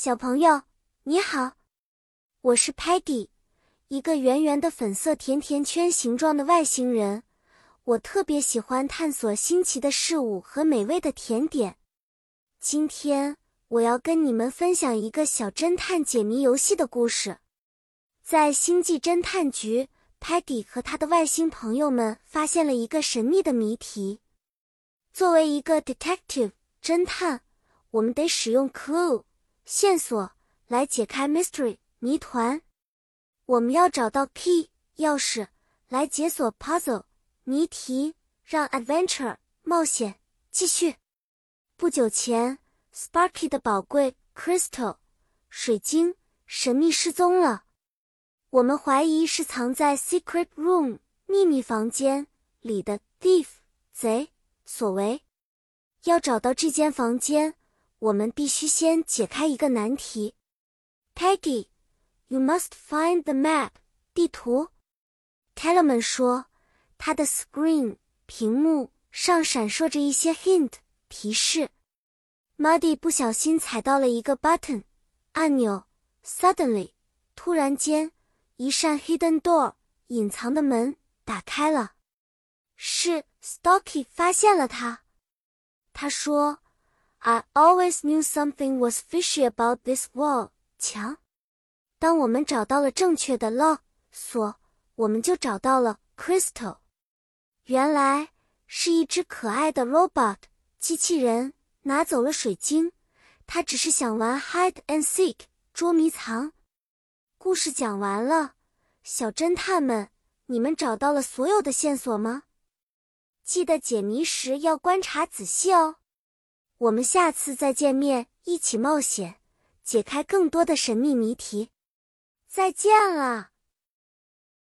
小朋友，你好，我是 Peggy，一个圆圆的粉色甜甜圈形状的外星人。我特别喜欢探索新奇的事物和美味的甜点。今天我要跟你们分享一个小侦探解谜游戏的故事。在星际侦探局，Peggy 和他的外星朋友们发现了一个神秘的谜题。作为一个 detective 侦探，我们得使用 clue 线索来解开 mystery 谜团。我们要找到 key 钥匙来解锁 puzzle。谜题让 adventure 冒险继续。不久前，Sparky 的宝贵 crystal 水晶神秘失踪了。我们怀疑是藏在 secret room 秘密房间里的 thief 贼所为。要找到这间房间，我们必须先解开一个难题。Peggy，you must find the map 地图。Tellerman 说。他的 screen 屏幕上闪烁着一些 hint 提示。Muddy 不小心踩到了一个 button 按钮，suddenly 突然间，一扇 hidden door 隐藏的门打开了。是 Stocky 发现了他。他说：“I always knew something was fishy about this wall 墙。”当我们找到了正确的 lock 锁，我们就找到了 crystal。原来是一只可爱的 robot 机器人拿走了水晶，它只是想玩 hide and seek 捉迷藏。故事讲完了，小侦探们，你们找到了所有的线索吗？记得解谜时要观察仔细哦。我们下次再见面，一起冒险，解开更多的神秘谜题。再见了。